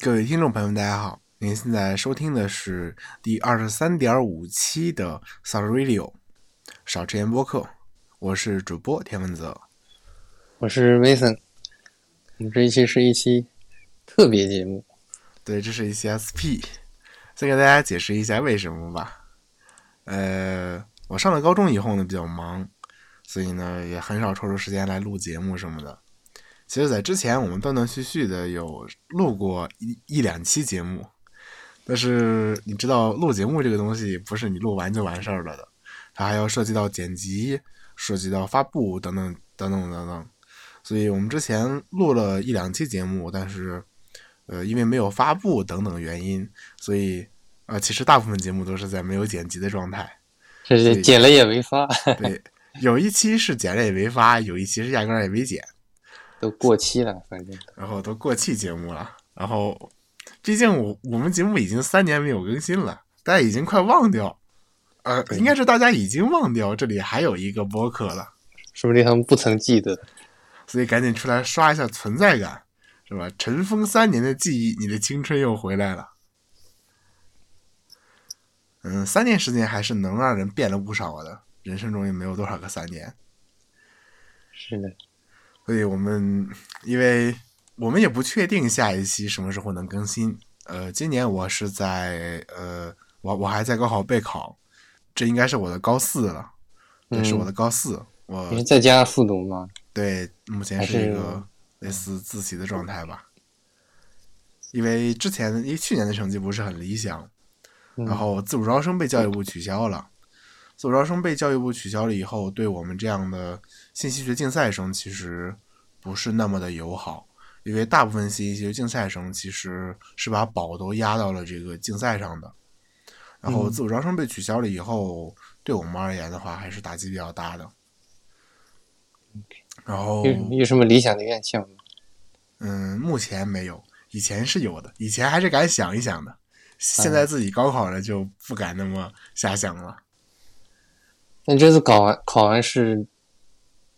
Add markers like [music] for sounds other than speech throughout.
各位听众朋友们，大家好！您现在收听的是第二十三点五期的 s o u Radio 少吃盐播客，我是主播田文泽，我是 Mason。我们这一期是一期特别节目，对，这是一期 SP。先给大家解释一下为什么吧。呃，我上了高中以后呢，比较忙，所以呢也很少抽出时间来录节目什么的。其实，在之前我们断断续续的有录过一一两期节目，但是你知道，录节目这个东西不是你录完就完事儿了的，它还要涉及到剪辑、涉及到发布等等等等等等。所以我们之前录了一两期节目，但是呃，因为没有发布等等原因，所以呃，其实大部分节目都是在没有剪辑的状态。这是剪了也没发。对，有一期是剪了也没发，有一期是压根儿也没剪。都过期了，反正然后都过气节目了。然后，毕竟我我们节目已经三年没有更新了，大家已经快忘掉，呃，应该是大家已经忘掉这里还有一个播客了，说不定他们不曾记得，所以赶紧出来刷一下存在感，是吧？尘封三年的记忆，你的青春又回来了。嗯，三年时间还是能让人变了不少的，人生中也没有多少个三年。是的。所以我们，因为我们也不确定下一期什么时候能更新。呃，今年我是在呃，我我还在高考备考，这应该是我的高四了，这是我的高四。我你是在家复读吗？对，目前是一个类似自习的状态吧。因为之前因为去年的成绩不是很理想，然后自主招生被教育部取消了。自主招生被教育部取消了以后，对我们这样的信息学竞赛生其实不是那么的友好，因为大部分信息学竞赛生其实是把宝都压到了这个竞赛上的。然后自主招生被取消了以后，对我们而言的话，还是打击比较大的。然后有什么理想的院校吗？嗯，目前没有，以前是有的，以前还是敢想一想的，现在自己高考了就不敢那么瞎想了。那这次考完考完是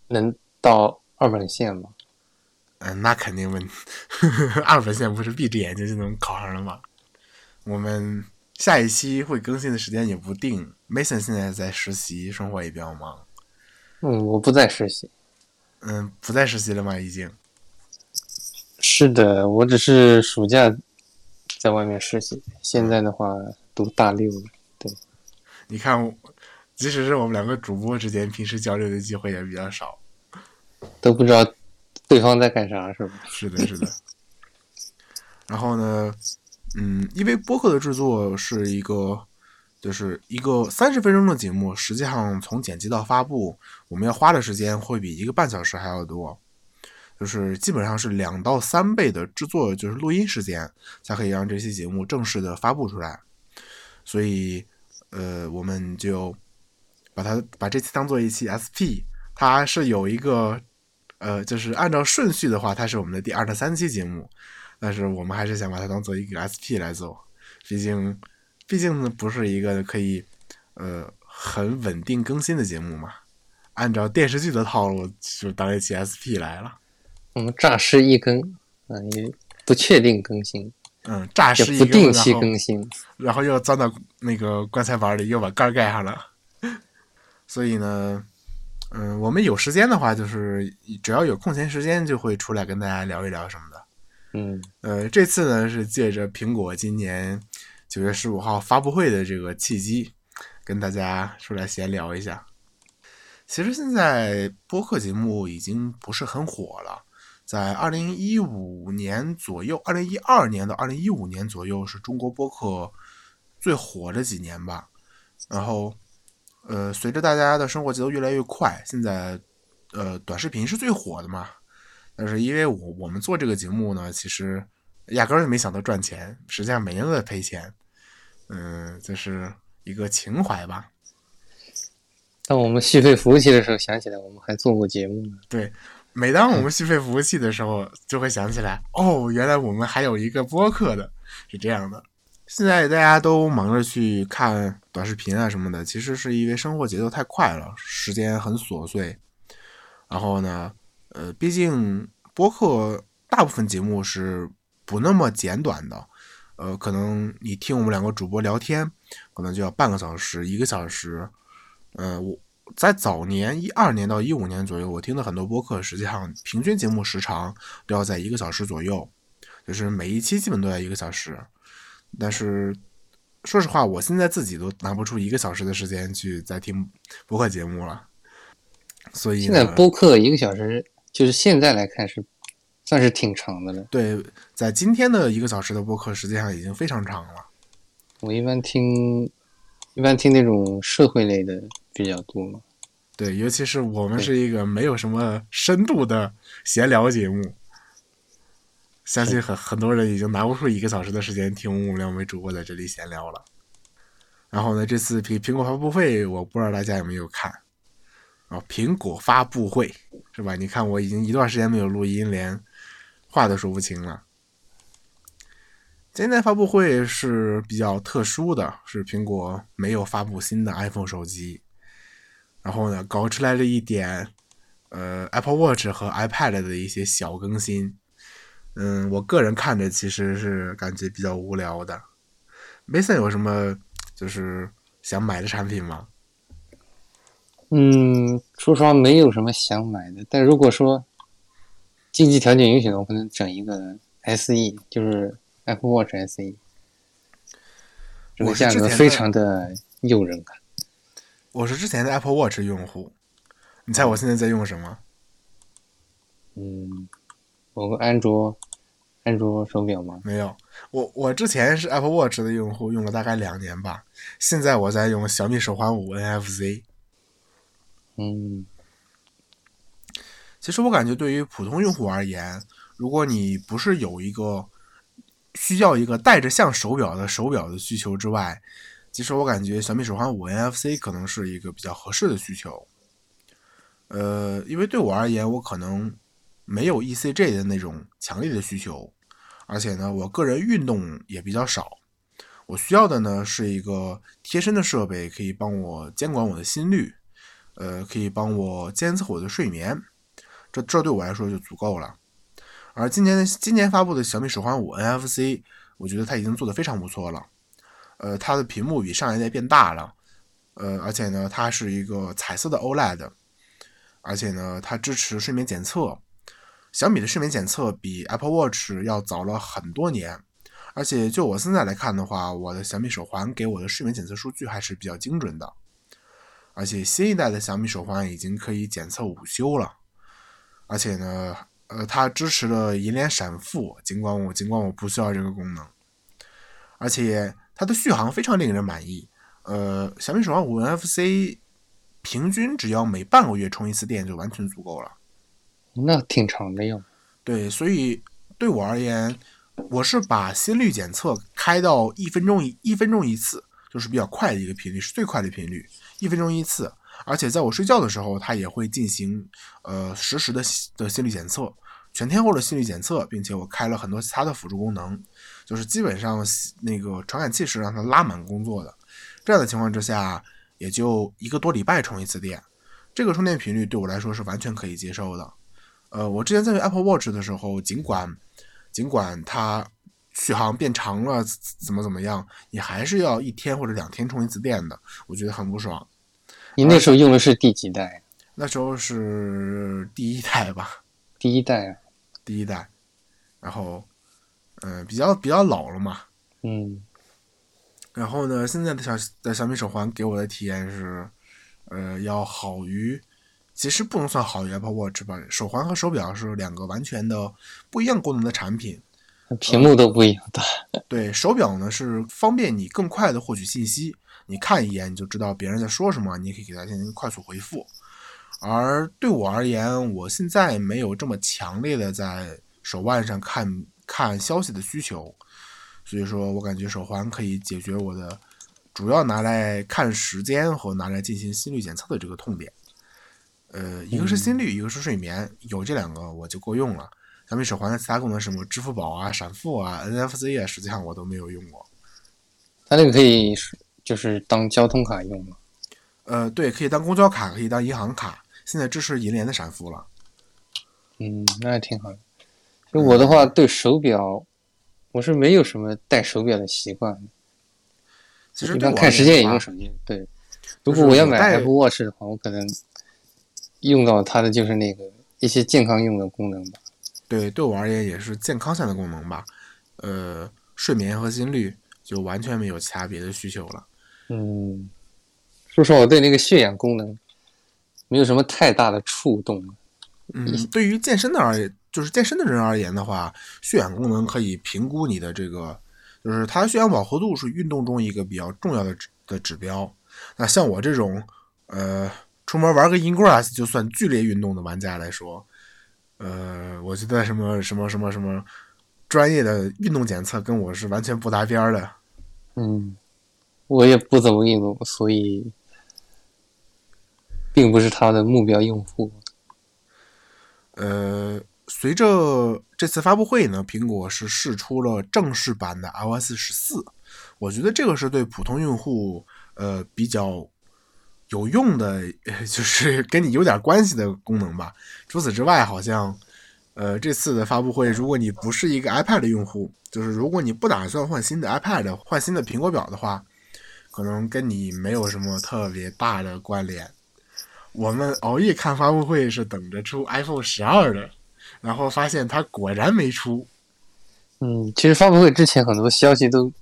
能到二本线吗？嗯，那肯定问，[laughs] 二本线不是闭着眼睛就能考上了吗？我们下一期会更新的时间也不定。Mason 现在在实习，生活也比较忙。嗯，我不在实习。嗯，不在实习了吗？已经。是的，我只是暑假在外面实习。现在的话，读大六了。对，你看。即使是我们两个主播之间，平时交流的机会也比较少，都不知道对方在干啥，是吧？是的，是的。然后呢，嗯，因为播客的制作是一个，就是一个三十分钟的节目，实际上从剪辑到发布，我们要花的时间会比一个半小时还要多，就是基本上是两到三倍的制作，就是录音时间，才可以让这期节目正式的发布出来。所以，呃，我们就。把它把这期当做一期 SP，它是有一个，呃，就是按照顺序的话，它是我们的第二十三期节目，但是我们还是想把它当做一个 SP 来做，毕竟，毕竟呢不是一个可以，呃，很稳定更新的节目嘛。按照电视剧的套路，就当一期 SP 来了。我们诈尸一更，啊，也不确定更新。嗯，诈尸一更，不定期更新，然后又钻到那个棺材板里，又把盖盖上了。所以呢，嗯，我们有时间的话，就是只要有空闲时间，就会出来跟大家聊一聊什么的。嗯，呃，这次呢是借着苹果今年九月十五号发布会的这个契机，跟大家出来闲聊一下。其实现在播客节目已经不是很火了，在二零一五年左右，二零一二年到二零一五年左右是中国播客最火的几年吧，然后。呃，随着大家的生活节奏越来越快，现在，呃，短视频是最火的嘛。但是因为我我们做这个节目呢，其实压根儿就没想到赚钱，实际上每年都在赔钱。嗯，这是一个情怀吧。当我们续费服务器的时候，想起来我们还做过节目呢。对，每当我们续费服务器的时候，就会想起来，哦，原来我们还有一个播客的，是这样的。现在大家都忙着去看短视频啊什么的，其实是因为生活节奏太快了，时间很琐碎。然后呢，呃，毕竟播客大部分节目是不那么简短的，呃，可能你听我们两个主播聊天，可能就要半个小时、一个小时。呃，我在早年一二年到一五年左右，我听的很多播客，实际上平均节目时长都要在一个小时左右，就是每一期基本都要一个小时。但是说实话，我现在自己都拿不出一个小时的时间去在听播客节目了。所以现在播客一个小时，就是现在来看是算是挺长的了。对，在今天的一个小时的播客，实际上已经非常长了。我一般听，一般听那种社会类的比较多嘛。对，尤其是我们是一个没有什么深度的闲聊节目，相信很很多人已经拿不出一个小时的时间听我们两位主播在这里闲聊了。然后呢，这次苹苹果发布会，我不知道大家有没有看。啊，苹果发布会是吧？你看我已经一段时间没有录音，连话都说不清了。今天发布会是比较特殊的，是苹果没有发布新的 iPhone 手机，然后呢，搞出来了一点呃 Apple Watch 和 iPad 的一些小更新。嗯，我个人看着其实是感觉比较无聊的。Mason 有什么就是想买的产品吗？嗯，说实话，没有什么想买的。但如果说经济条件允许的，我可能整一个 SE，就是 Apple Watch SE，这个价格非常的诱人啊。我是之前的 Apple Watch 用户，你猜我现在在用什么？嗯，我个安卓安卓手表吗？没有，我我之前是 Apple Watch 的用户，用了大概两年吧。现在我在用小米手环五 NFC。嗯，其实我感觉对于普通用户而言，如果你不是有一个需要一个带着像手表的手表的需求之外，其实我感觉小米手环五 NFC 可能是一个比较合适的需求。呃，因为对我而言，我可能没有 ECG 的那种强烈的需求，而且呢，我个人运动也比较少，我需要的呢是一个贴身的设备，可以帮我监管我的心率。呃，可以帮我监测我的睡眠，这这对我来说就足够了。而今年今年发布的小米手环五 NFC，我觉得它已经做得非常不错了。呃，它的屏幕比上一代变大了，呃，而且呢，它是一个彩色的 OLED，而且呢，它支持睡眠检测。小米的睡眠检测比 Apple Watch 要早了很多年，而且就我现在来看的话，我的小米手环给我的睡眠检测数据还是比较精准的。而且新一代的小米手环已经可以检测午休了，而且呢，呃，它支持了银联闪付，尽管我尽管我不需要这个功能，而且它的续航非常令人满意。呃，小米手环五 NFC 平均只要每半个月充一次电就完全足够了，那挺长的哟。对，所以对我而言，我是把心率检测开到一分钟一一分钟一次，就是比较快的一个频率，是最快的频率。一分钟一次，而且在我睡觉的时候，它也会进行呃实时的的心率检测，全天候的心率检测，并且我开了很多其他的辅助功能，就是基本上那个传感器是让它拉满工作的。这样的情况之下，也就一个多礼拜充一次电，这个充电频率对我来说是完全可以接受的。呃，我之前在用 Apple Watch 的时候，尽管尽管它续航变长了，怎么怎么样，你还是要一天或者两天充一次电的，我觉得很不爽。你那时候用的是第几代？那时候是第一代吧。第一代，第一代。然后，嗯，比较比较老了嘛。嗯。然后呢，现在的小的小米手环给我的体验是，呃，要好于，其实不能算好于 Apple Watch 吧。手环和手表是两个完全的不一样功能的产品，屏幕都不一样大。对手表呢，是方便你更快的获取信息。你看一眼你就知道别人在说什么，你也可以给他进行快速回复。而对我而言，我现在没有这么强烈的在手腕上看看消息的需求，所以说我感觉手环可以解决我的主要拿来看时间和拿来进行心率检测的这个痛点。呃，一个是心率，一个是睡眠，有这两个我就够用了。小米手环的其他功能，什么支付宝啊、闪付啊、NFC 啊，实际上我都没有用过。它那个可以。就是当交通卡用吗？呃，对，可以当公交卡，可以当银行卡。现在支持银联的闪付了。嗯，那也挺好的。就我的话，对手表我是没有什么戴手表的习惯。其实一般看时间也用手机。对，如果我要买 Apple Watch 的话，我可能用到它的就是那个一些健康用的功能吧。对，对我而言也是健康项的功能吧。呃，睡眠和心率就完全没有其他别的需求了。嗯，说实话，我对那个血氧功能没有什么太大的触动。嗯，对于健身的而言，就是健身的人而言的话，血氧功能可以评估你的这个，就是它血氧饱和度是运动中一个比较重要的指的指标。那像我这种，呃，出门玩个 Ingress 就算剧烈运动的玩家来说，呃，我觉得什么什么什么什么专业的运动检测跟我是完全不搭边的。嗯，我也不怎么运动，所以并不是他的目标用户。呃，随着这次发布会呢，苹果是试出了正式版的 iOS 十四。我觉得这个是对普通用户呃比较有用的，[laughs] 就是跟你有点关系的功能吧。除此之外，好像呃这次的发布会，如果你不是一个 iPad 的用户，就是如果你不打算换新的 iPad、换新的苹果表的话，可能跟你没有什么特别大的关联。我们熬夜看发布会是等着出 iPhone 十二的，然后发现它果然没出。嗯，其实发布会之前很多消息都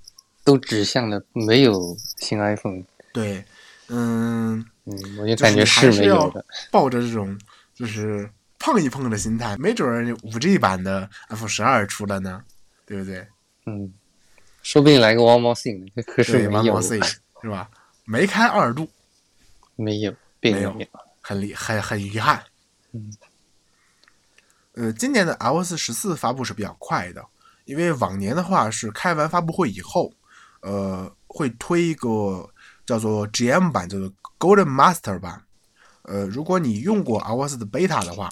都指向了没有新 iPhone。对，嗯嗯，我就感觉是没有的。抱着这种就是碰一碰的心态，没准五 G 版的 iPhone 十二出了呢，对不对？嗯，说不定来个 One More Thing，可是是吧？没开二度，[laughs] 没有。没有，很厉很很遗憾。嗯，呃，今年的 iOS 十四发布是比较快的，因为往年的话是开完发布会以后，呃，会推一个叫做 GM 版，叫做 Golden Master 版。呃，如果你用过 iOS 的 beta 的话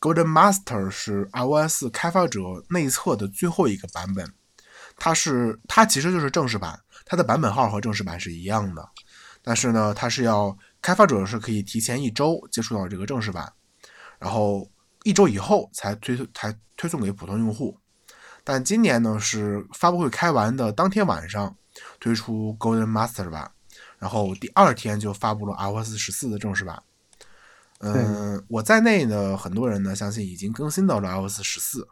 ，Golden Master 是 iOS 开发者内测的最后一个版本，它是它其实就是正式版，它的版本号和正式版是一样的，但是呢，它是要。开发者是可以提前一周接触到这个正式版，然后一周以后才推才推送给普通用户。但今年呢是发布会开完的当天晚上推出 Golden Master 版，然后第二天就发布了 iOS 十四的正式版。嗯，我在内的，很多人呢相信已经更新到了 iOS 十四。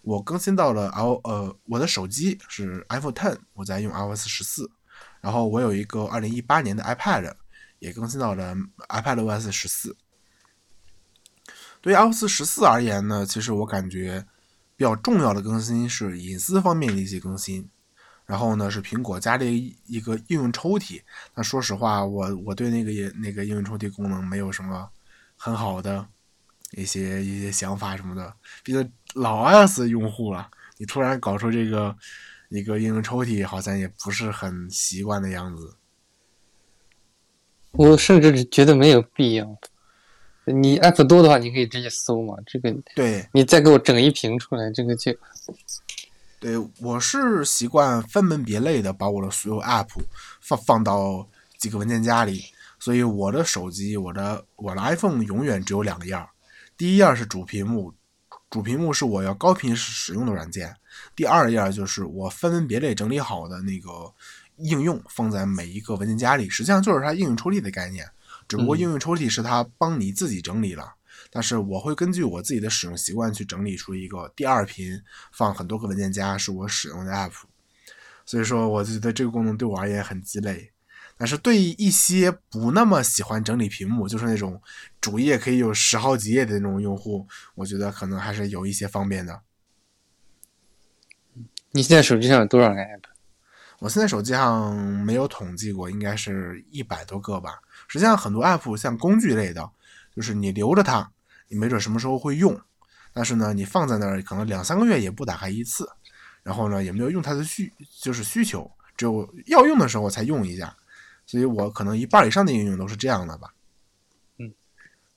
我更新到了 i 呃，我的手机是 iPhone Ten，我在用 iOS 十四。然后我有一个二零一八年的 iPad。也更新到了 iPadOS 十四。对于 iOS 十四而言呢，其实我感觉比较重要的更新是隐私方面的一些更新。然后呢，是苹果加了一个应用抽屉。那说实话，我我对那个也那个应用抽屉功能没有什么很好的一些一些想法什么的。毕竟老 iOS 用户了，你突然搞出这个一个应用抽屉，好像也不是很习惯的样子。我甚至觉得没有必要。你 app 多的话，你可以直接搜嘛。这个，对你再给我整一屏出来，这个就……对，我是习惯分门别类的把我的所有 app 放放到几个文件夹里，所以我的手机，我的我的 iPhone 永远只有两个样儿。第一样是主屏幕，主屏幕是我要高频使用的软件。第二样就是我分门别类整理好的那个。应用放在每一个文件夹里，实际上就是它应用抽屉的概念，只不过应用抽屉是它帮你自己整理了。但是我会根据我自己的使用习惯去整理出一个第二屏，放很多个文件夹是我使用的 app。所以说，我就觉得这个功能对我而言很鸡肋。但是对于一些不那么喜欢整理屏幕，就是那种主页可以有十好几页的那种用户，我觉得可能还是有一些方便的。你现在手机上有多少个 app？我现在手机上没有统计过，应该是一百多个吧。实际上，很多 app 像工具类的，就是你留着它，你没准什么时候会用。但是呢，你放在那儿，可能两三个月也不打开一次，然后呢，也没有用它的需就是需求，只有要用的时候才用一下。所以我可能一半以上的应用都是这样的吧。嗯，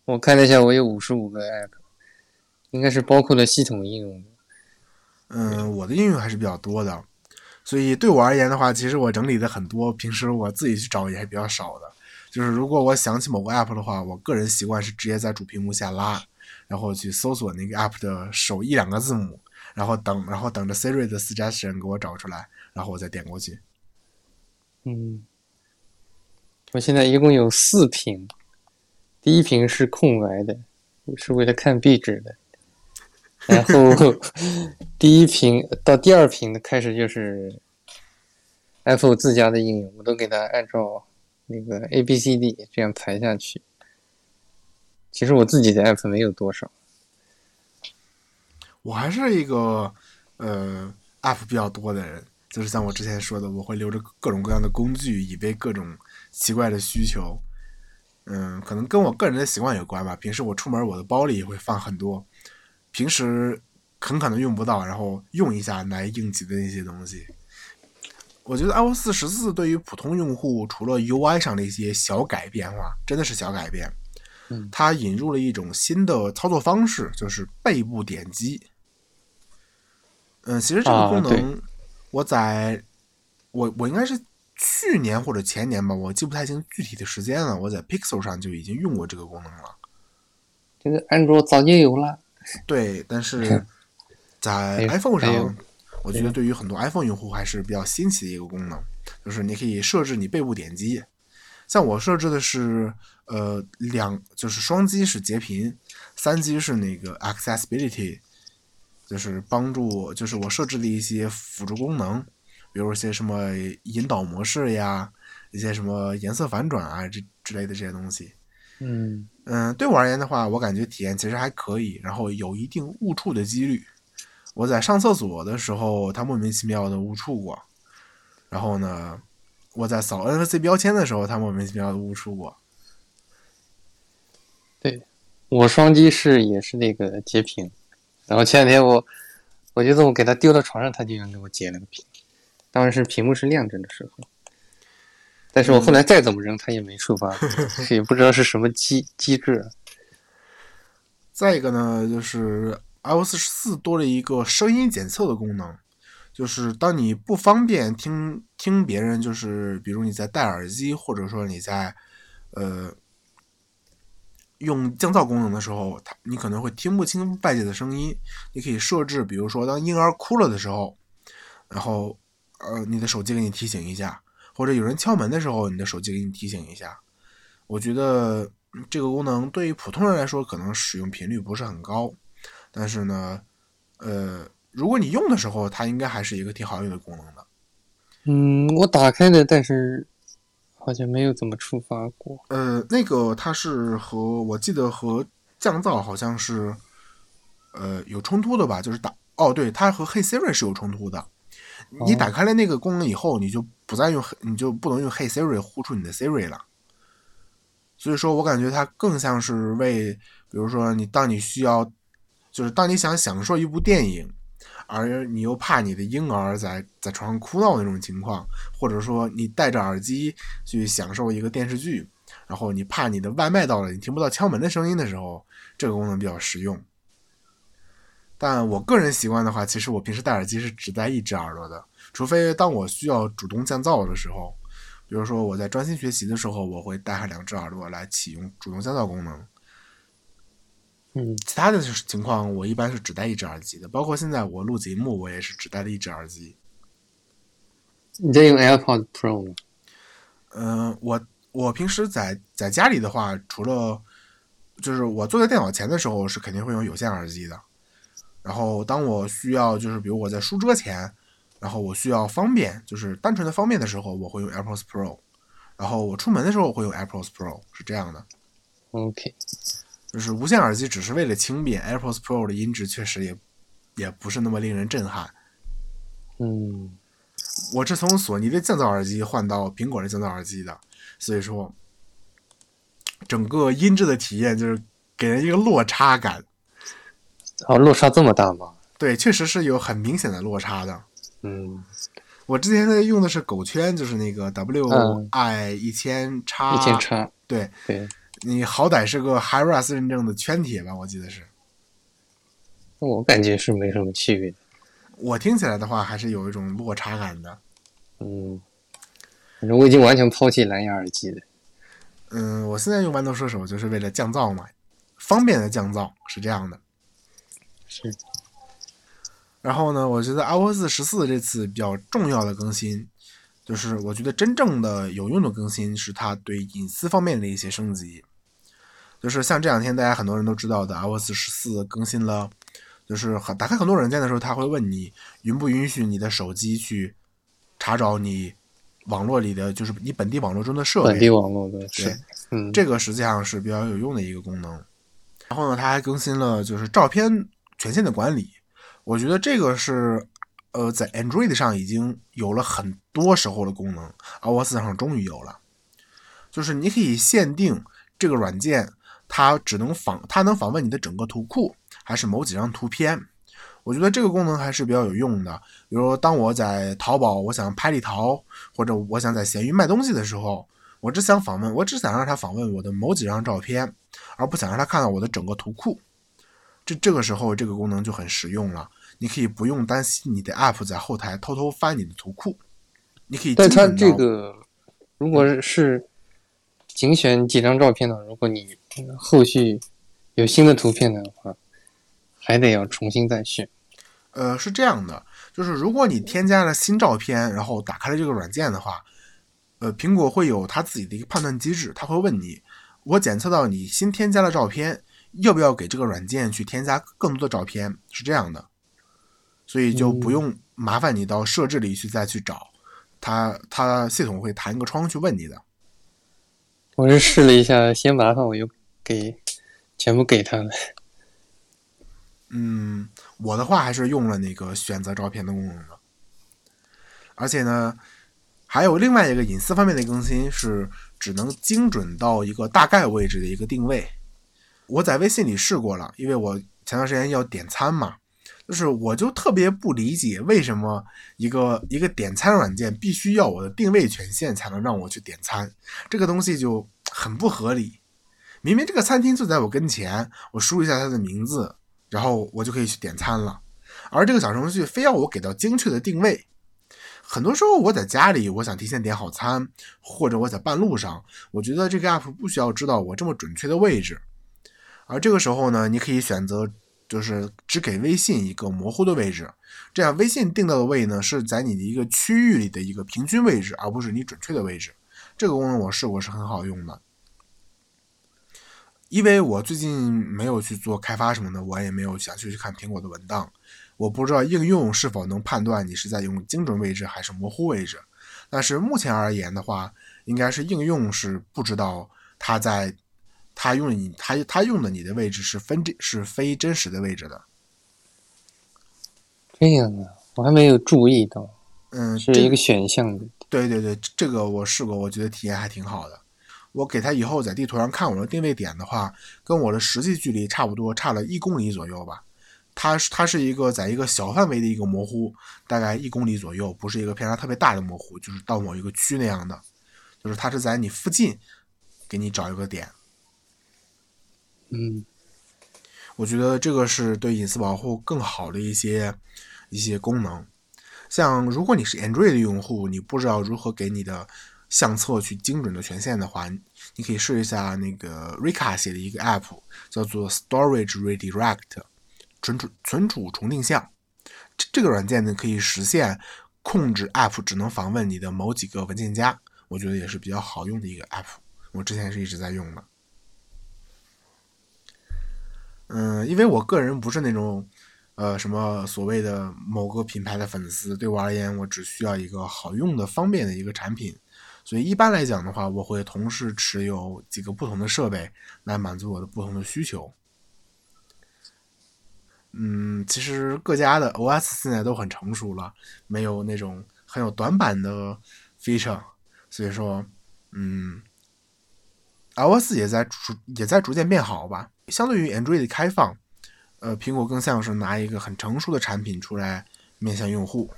我看了一下，我有五十五个 app，应该是包括了系统应用。嗯，我的应用还是比较多的。所以对我而言的话，其实我整理的很多，平时我自己去找也还比较少的。就是如果我想起某个 app 的话，我个人习惯是直接在主屏幕下拉，然后去搜索那个 app 的首一两个字母，然后等，然后等着 Siri 的 suggestion 给我找出来，然后我再点过去。嗯，我现在一共有四屏，第一屏是空白的，是为了看壁纸的。然后 [laughs] 第一屏到第二屏的开始就是 Apple 自家的应用，我都给它按照那个 A B C D 这样排下去。其实我自己的 App 没有多少。我还是一个呃 App 比较多的人，就是像我之前说的，我会留着各种各样的工具，以备各种奇怪的需求。嗯，可能跟我个人的习惯有关吧。平时我出门，我的包里也会放很多。平时很可能用不到，然后用一下来应急的那些东西。我觉得 iOS 十四对于普通用户，除了 UI 上的一些小改变化，真的是小改变。嗯，它引入了一种新的操作方式，就是背部点击。嗯，其实这个功能，我在我我应该是去年或者前年吧，我记不太清具体的时间了。我在 Pixel 上就已经用过这个功能了。这个安卓早就有了。对，但是 [laughs] 在 iPhone 上，我觉得对于很多 iPhone 用户还是比较新奇的一个功能，就是你可以设置你背部点击。像我设置的是，呃，两就是双击是截屏，三击是那个 Accessibility，就是帮助，就是我设置的一些辅助功能，比如一些什么引导模式呀，一些什么颜色反转啊这之类的这些东西。嗯嗯，对我而言的话，我感觉体验其实还可以，然后有一定误触的几率。我在上厕所的时候，它莫名其妙的误触过。然后呢，我在扫 NFC 标签的时候，它莫名其妙的误触过。对，我双击是也是那个截屏，然后前两天我我觉得我给它丢到床上，它就想给我截了个屏，当然是屏幕是亮着的时候。但是我后来再怎么扔，它也没触发，[laughs] 也不知道是什么机机制。再一个呢，就是 iOS 十四多了一个声音检测的功能，就是当你不方便听听别人，就是比如你在戴耳机，或者说你在呃用降噪功能的时候，它你可能会听不清外界的声音。你可以设置，比如说当婴儿哭了的时候，然后呃你的手机给你提醒一下。或者有人敲门的时候，你的手机给你提醒一下。我觉得这个功能对于普通人来说，可能使用频率不是很高，但是呢，呃，如果你用的时候，它应该还是一个挺好用的功能的。嗯，我打开的，但是好像没有怎么触发过。呃，那个它是和我记得和降噪好像是呃有冲突的吧？就是打哦，对，它和 Hey Siri 是有冲突的。你打开了那个功能以后，你就不再用，你就不能用 Hey Siri 呼出你的 Siri 了。所以说我感觉它更像是为，比如说你当你需要，就是当你想享受一部电影，而你又怕你的婴儿在在床上哭闹那种情况，或者说你戴着耳机去享受一个电视剧，然后你怕你的外卖到了，你听不到敲门的声音的时候，这个功能比较实用。但我个人习惯的话，其实我平时戴耳机是只戴一只耳朵的，除非当我需要主动降噪的时候，比如说我在专心学习的时候，我会戴上两只耳朵来启用主动降噪功能。嗯，其他的情况我一般是只戴一只耳机的，包括现在我录节目，我也是只戴了一只耳机。你在用 AirPods Pro 吗？嗯，我我平时在在家里的话，除了就是我坐在电脑前的时候，是肯定会用有线耳机的。然后，当我需要，就是比如我在书桌前，然后我需要方便，就是单纯的方便的时候，我会用 AirPods Pro。然后我出门的时候会用 AirPods Pro，是这样的。OK，就是无线耳机只是为了轻便，AirPods Pro 的音质确实也也不是那么令人震撼。嗯，我是从索尼的降噪耳机换到苹果的降噪耳机的，所以说整个音质的体验就是给人一个落差感。哦，落差这么大吗？对，确实是有很明显的落差的。嗯，我之前在用的是狗圈，就是那个 WI 一千叉一千叉。对对，你好歹是个 HiRes 认证的圈铁吧？我记得是。我感觉是没什么区别。我听起来的话，还是有一种落差感的。嗯，反正我已经完全抛弃蓝牙耳机了。嗯，我现在用豌豆射手就是为了降噪嘛，方便的降噪是这样的。是，然后呢，我觉得 iOS 十四这次比较重要的更新，就是我觉得真正的有用的更新是它对隐私方面的一些升级。就是像这两天大家很多人都知道的，iOS 十四更新了，就是很打开很多软件的时候，它会问你允不允许你的手机去查找你网络里的，就是你本地网络中的设备。本地网络的，对，嗯，这个实际上是比较有用的一个功能。然后呢，它还更新了就是照片权限的管理。我觉得这个是，呃，在 Android 上已经有了很多时候的功能，iOS 上终于有了。就是你可以限定这个软件，它只能访，它能访问你的整个图库，还是某几张图片。我觉得这个功能还是比较有用的。比如当我在淘宝，我想拍立淘，或者我想在闲鱼卖东西的时候，我只想访问，我只想让它访问我的某几张照片，而不想让它看到我的整个图库。这这个时候，这个功能就很实用了。你可以不用担心你的 App 在后台偷偷翻你的图库，你可以。但它这个如果是仅选几张照片呢，如果你后续有新的图片的话，还得要重新再选。呃，是这样的，就是如果你添加了新照片，然后打开了这个软件的话，呃，苹果会有它自己的一个判断机制，它会问你：我检测到你新添加了照片。要不要给这个软件去添加更多的照片？是这样的，所以就不用麻烦你到设置里去再去找，它它系统会弹一个窗去问你的。我是试了一下，先麻烦我又给全部给他了。嗯，我的话还是用了那个选择照片的功能的，而且呢，还有另外一个隐私方面的更新是，只能精准到一个大概位置的一个定位。我在微信里试过了，因为我前段时间要点餐嘛，就是我就特别不理解为什么一个一个点餐软件必须要我的定位权限才能让我去点餐，这个东西就很不合理。明明这个餐厅就在我跟前，我输一下它的名字，然后我就可以去点餐了，而这个小程序非要我给到精确的定位。很多时候我在家里，我想提前点好餐，或者我在半路上，我觉得这个 app 不需要知道我这么准确的位置。而这个时候呢，你可以选择就是只给微信一个模糊的位置，这样微信定到的位呢是在你的一个区域里的一个平均位置，而不是你准确的位置。这个功能我试过是很好用的，因为我最近没有去做开发什么的，我也没有想去去看苹果的文档，我不知道应用是否能判断你是在用精准位置还是模糊位置。但是目前而言的话，应该是应用是不知道它在。它用你，它它用的你的位置是分真，是非真实的位置的。这样啊，我还没有注意到。嗯，是一个选项的。对对对，这个我试过，我觉得体验还挺好的。我给他以后在地图上看我的定位点的话，跟我的实际距离差不多，差了一公里左右吧。它是它是一个在一个小范围的一个模糊，大概一公里左右，不是一个偏差特别大的模糊，就是到某一个区那样的，就是它是在你附近给你找一个点。嗯，我觉得这个是对隐私保护更好的一些一些功能。像如果你是 Android 的用户，你不知道如何给你的相册去精准的权限的话，你可以试一下那个 Rika 写的一个 App，叫做 Storage Redirect，存储存储重定向。这这个软件呢，可以实现控制 App 只能访问你的某几个文件夹。我觉得也是比较好用的一个 App，我之前是一直在用的。嗯，因为我个人不是那种，呃，什么所谓的某个品牌的粉丝，对我而言，我只需要一个好用的、方便的一个产品，所以一般来讲的话，我会同时持有几个不同的设备来满足我的不同的需求。嗯，其实各家的 OS 现在都很成熟了，没有那种很有短板的 feature，所以说，嗯，iOS 也在逐也在逐渐变好吧。相对于 Android 的开放，呃，苹果更像是拿一个很成熟的产品出来面向用户。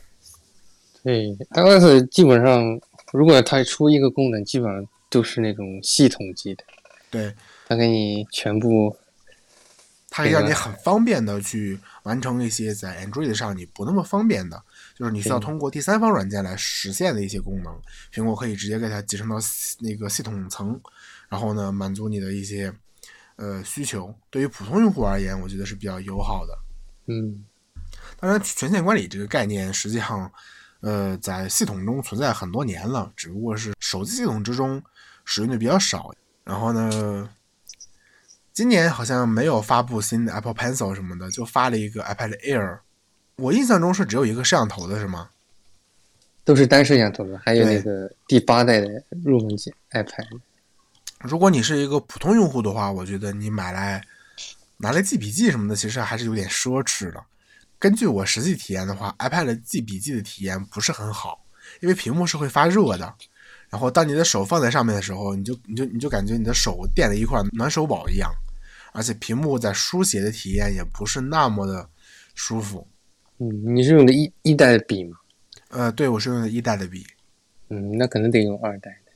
对，iOS 基本上，如果它出一个功能，基本上都是那种系统级的。对，它给你全部，它可以让你很方便的去完成一些在 Android 上你不那么方便的，就是你需要通过第三方软件来实现的一些功能，苹果可以直接给它集成到那个系统层，然后呢，满足你的一些。呃，需求对于普通用户而言，我觉得是比较友好的。嗯，当然，权限管理这个概念实际上，呃，在系统中存在很多年了，只不过是手机系统之中使用的比较少。然后呢，今年好像没有发布新的 Apple Pencil 什么的，就发了一个 iPad Air。我印象中是只有一个摄像头的，是吗？都是单摄像头的，还有那个第八代的入门级 iPad。如果你是一个普通用户的话，我觉得你买来拿来记笔记什么的，其实还是有点奢侈的。根据我实际体验的话，iPad 记笔记的体验不是很好，因为屏幕是会发热的。然后当你的手放在上面的时候，你就你就你就感觉你的手垫了一块暖手宝一样，而且屏幕在书写的体验也不是那么的舒服。嗯，你是用的一一代的笔吗？呃，对，我是用的一代的笔。嗯，那可能得用二代的。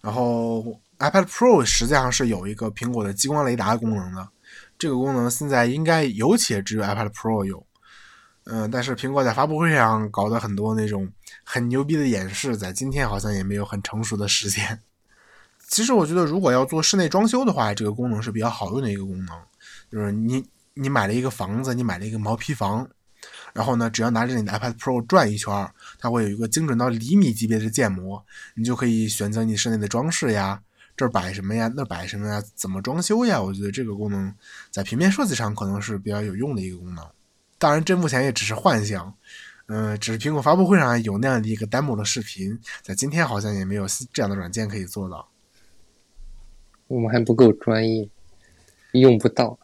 然后 iPad Pro 实际上是有一个苹果的激光雷达功能的，这个功能现在应该有且只有 iPad Pro 有。嗯，但是苹果在发布会上搞的很多那种很牛逼的演示，在今天好像也没有很成熟的实现。其实我觉得，如果要做室内装修的话，这个功能是比较好用的一个功能，就是你。你买了一个房子，你买了一个毛坯房，然后呢，只要拿着你的 iPad Pro 转一圈，它会有一个精准到厘米级别的建模，你就可以选择你室内的装饰呀，这儿摆什么呀，那摆什么呀，怎么装修呀？我觉得这个功能在平面设计上可能是比较有用的一个功能。当然，这目前也只是幻想，嗯，只是苹果发布会上有那样的一个 demo 的视频，在今天好像也没有这样的软件可以做到。我们还不够专业，用不到。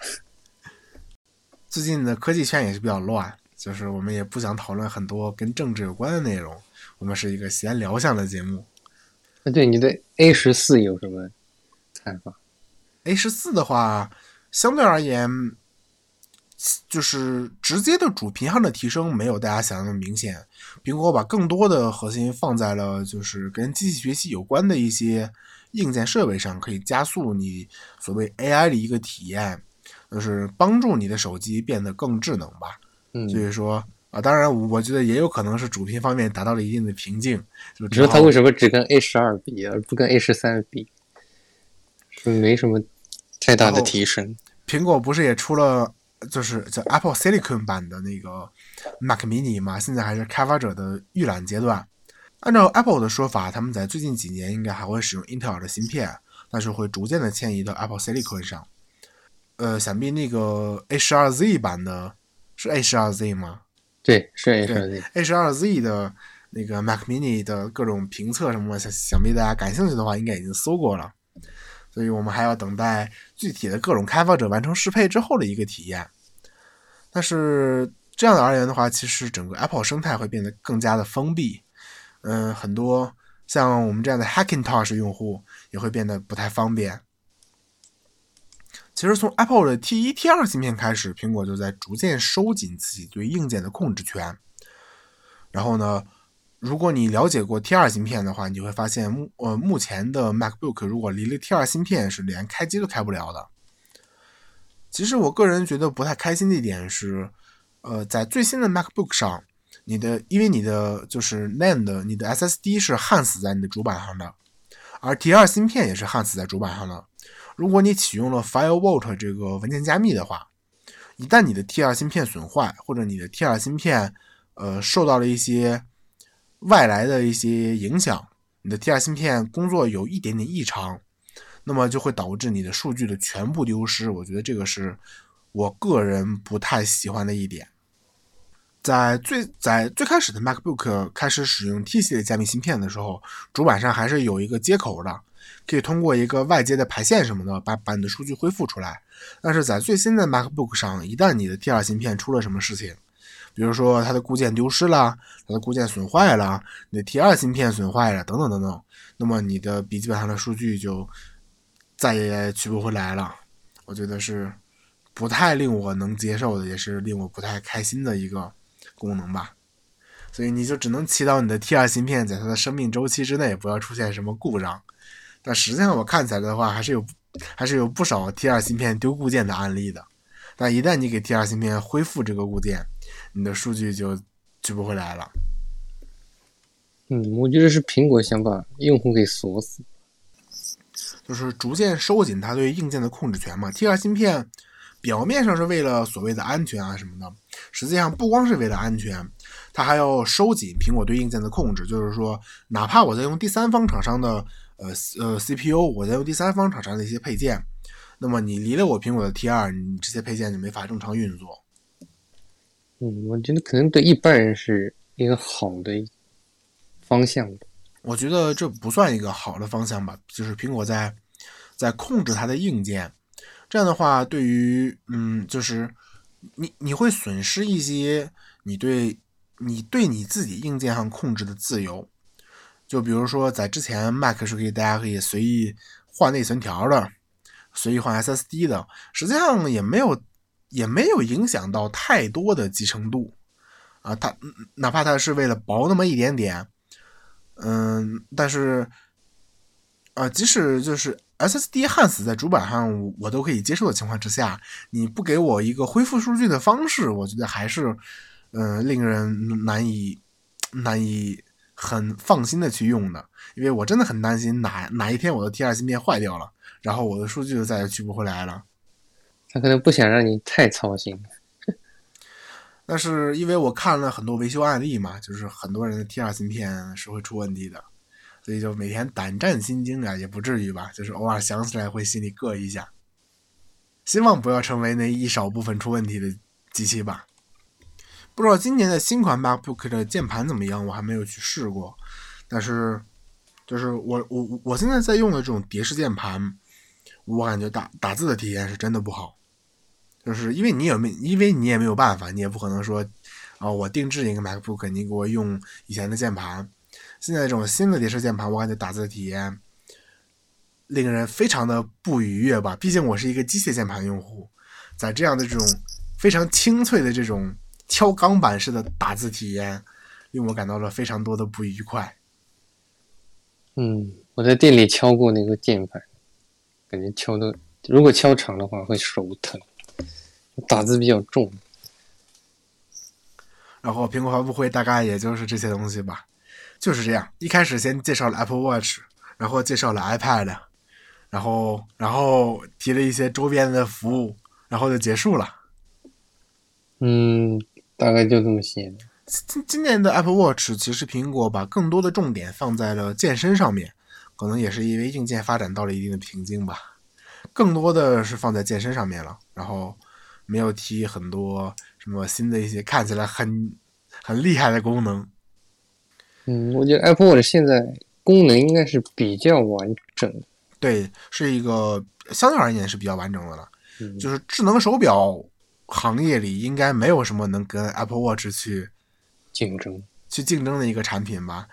最近的科技圈也是比较乱，就是我们也不想讨论很多跟政治有关的内容，我们是一个闲聊向的节目。那对你对 A 十四有什么看法？A 十四的话，相对而言，就是直接的主频上的提升没有大家想象的明显。苹果把更多的核心放在了就是跟机器学习有关的一些硬件设备上，可以加速你所谓 AI 的一个体验。就是帮助你的手机变得更智能吧。嗯，所以说啊，当然，我觉得也有可能是主频方面达到了一定的瓶颈。就你说它为什么只跟 A 十二比，而不跟 A 十三比？是没什么太大的提升。苹果不是也出了就是叫 Apple Silicon 版的那个 Mac Mini 吗？现在还是开发者的预览阶段。按照 Apple 的说法，他们在最近几年应该还会使用英特尔的芯片，但是会逐渐的迁移到 Apple Silicon 上。呃，想必那个 A 十二 Z 版的是 A 十二 Z 吗？对，是 A 十二 Z。A 十二 Z 的那个 Mac Mini 的各种评测什么，想想必大家感兴趣的话，应该已经搜过了。所以我们还要等待具体的各种开发者完成适配之后的一个体验。但是这样的而言的话，其实整个 Apple 生态会变得更加的封闭。嗯，很多像我们这样的 Hackintosh 用户也会变得不太方便。其实从 Apple 的 T 一、T 二芯片开始，苹果就在逐渐收紧自己对硬件的控制权。然后呢，如果你了解过 T 二芯片的话，你会发现目呃目前的 MacBook 如果离了 T 二芯片是连开机都开不了的。其实我个人觉得不太开心的一点是，呃，在最新的 MacBook 上，你的因为你的就是 NAND，你的 SSD 是焊死在你的主板上的，而 T 二芯片也是焊死在主板上的。如果你启用了 FireVault 这个文件加密的话，一旦你的 T2 芯片损坏，或者你的 T2 芯片呃受到了一些外来的一些影响，你的 T2 芯片工作有一点点异常，那么就会导致你的数据的全部丢失。我觉得这个是我个人不太喜欢的一点。在最在最开始的 MacBook 开始使用 T 系列加密芯片的时候，主板上还是有一个接口的。可以通过一个外接的排线什么的，把把你的数据恢复出来。但是在最新的 MacBook 上，一旦你的 T2 芯片出了什么事情，比如说它的固件丢失了，它的固件损坏了，你的 T2 芯片损坏了，等等等等，那么你的笔记本上的数据就再也取不回来了。我觉得是不太令我能接受的，也是令我不太开心的一个功能吧。所以你就只能祈祷你的 T2 芯片在它的生命周期之内不要出现什么故障。但实际上，我看起来的话，还是有，还是有不少 T2 芯片丢固件的案例的。但一旦你给 T2 芯片恢复这个固件，你的数据就取不回来了。嗯，我觉得是苹果想把用户给锁死，就是逐渐收紧它对硬件的控制权嘛。T2 芯片表面上是为了所谓的安全啊什么的，实际上不光是为了安全，它还要收紧苹果对硬件的控制。就是说，哪怕我在用第三方厂商的呃呃 CPU，我在用第三方厂商的一些配件，那么你离了我苹果的 T 二，你这些配件就没法正常运作。嗯，我觉得可能对一般人是一个好的方向我觉得这不算一个好的方向吧，就是苹果在在控制它的硬件。这样的话，对于嗯，就是你你会损失一些你对你对你自己硬件上控制的自由。就比如说，在之前，Mac 是可以大家可以随意换内存条的，随意换 SSD 的，实际上也没有也没有影响到太多的集成度啊。它哪怕它是为了薄那么一点点，嗯，但是啊，即使就是。SSD 焊死在主板上，我都可以接受的情况之下，你不给我一个恢复数据的方式，我觉得还是，嗯，令人难以难以很放心的去用的。因为我真的很担心哪哪一天我的 T2 芯片坏掉了，然后我的数据就再也取不回来了。他可能不想让你太操心。[laughs] 但是因为我看了很多维修案例嘛，就是很多人的 T2 芯片是会出问题的。所以就每天胆战心惊啊，也不至于吧，就是偶尔想起来会心里膈一下。希望不要成为那一少部分出问题的机器吧。不知道今年的新款 MacBook 的键盘怎么样，我还没有去试过。但是，就是我我我现在在用的这种蝶式键盘，我感觉打打字的体验是真的不好。就是因为你也没，因为你也没有办法，你也不可能说，啊，我定制一个 MacBook，你给我用以前的键盘。现在这种新的蝶式键盘，我感觉打字的体验令人非常的不愉悦吧。毕竟我是一个机械键盘用户，在这样的这种非常清脆的这种敲钢板式的打字体验，令我感到了非常多的不愉快。嗯，我在店里敲过那个键盘，感觉敲的如果敲长的话会手疼，打字比较重。然后苹果发布会大概也就是这些东西吧。就是这样，一开始先介绍了 Apple Watch，然后介绍了 iPad，然后然后提了一些周边的服务，然后就结束了。嗯，大概就这么些。今今年的 Apple Watch 其实苹果把更多的重点放在了健身上面，可能也是因为硬件发展到了一定的瓶颈吧，更多的是放在健身上面了，然后没有提很多什么新的一些看起来很很厉害的功能。嗯，我觉得 Apple Watch 现在功能应该是比较完整的。对，是一个相对而言是比较完整的了。就是智能手表行业里应该没有什么能跟 Apple Watch 去竞争、去竞争的一个产品吧。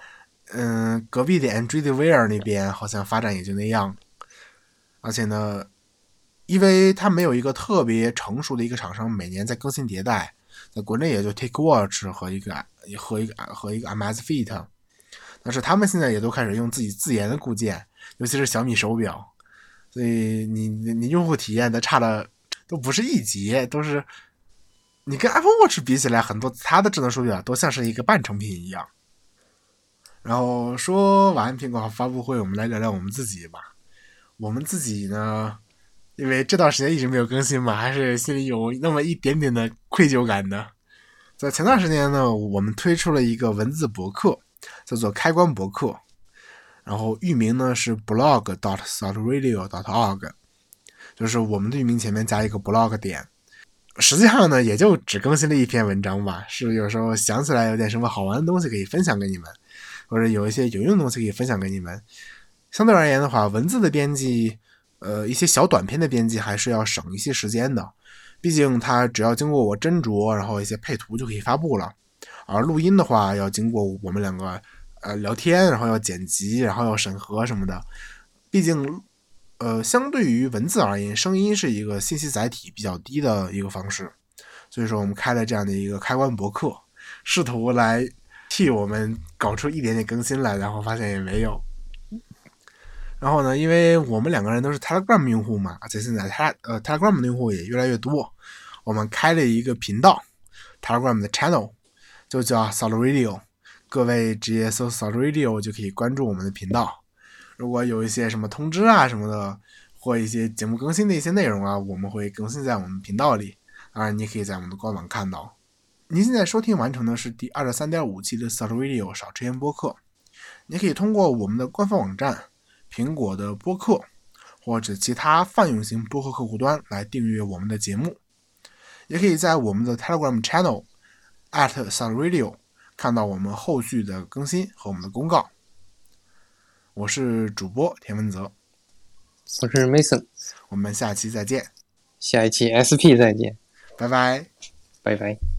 嗯，隔壁的 Android Wear 那边好像发展也就那样。而且呢，因为它没有一个特别成熟的一个厂商每年在更新迭代。在国内也就 Take Watch 和一个和一个和一个 Amazfit，但是他们现在也都开始用自己自研的固件，尤其是小米手表，所以你你你用户体验的差的都不是一级，都是你跟 Apple Watch 比起来，很多它的智能手表都像是一个半成品一样。然后说完苹果发布会，我们来聊聊我们自己吧。我们自己呢？因为这段时间一直没有更新嘛，还是心里有那么一点点的愧疚感的。在前段时间呢，我们推出了一个文字博客，叫做“开关博客”，然后域名呢是 blog dot soutradio dot org，就是我们的域名前面加一个 blog 点。实际上呢，也就只更新了一篇文章吧。是有时候想起来有点什么好玩的东西可以分享给你们，或者有一些有用的东西可以分享给你们。相对而言的话，文字的编辑。呃，一些小短片的编辑还是要省一些时间的，毕竟它只要经过我斟酌，然后一些配图就可以发布了。而录音的话，要经过我们两个呃聊天，然后要剪辑，然后要审核什么的。毕竟，呃，相对于文字而言，声音是一个信息载体比较低的一个方式，所以说我们开了这样的一个开关博客，试图来替我们搞出一点点更新来，然后发现也没有。然后呢，因为我们两个人都是 Telegram 用户嘛，而且现在他呃 Telegram 的用户也越来越多，我们开了一个频道，Telegram 的 channel 就叫 Solid Radio，各位直接搜 Solid Radio 就可以关注我们的频道。如果有一些什么通知啊什么的，或一些节目更新的一些内容啊，我们会更新在我们频道里。当然，你也可以在我们的官网看到。您现在收听完成的是第二十三点五期的 s o u t Radio 少吃盐播客。你可以通过我们的官方网站、苹果的播客或者其他泛用型播客客户端来订阅我们的节目，也可以在我们的 Telegram Channel at s o u t Radio 看到我们后续的更新和我们的公告。我是主播田文泽，我是 Mason，我们下期再见，下一期 SP 再见，拜拜，拜拜。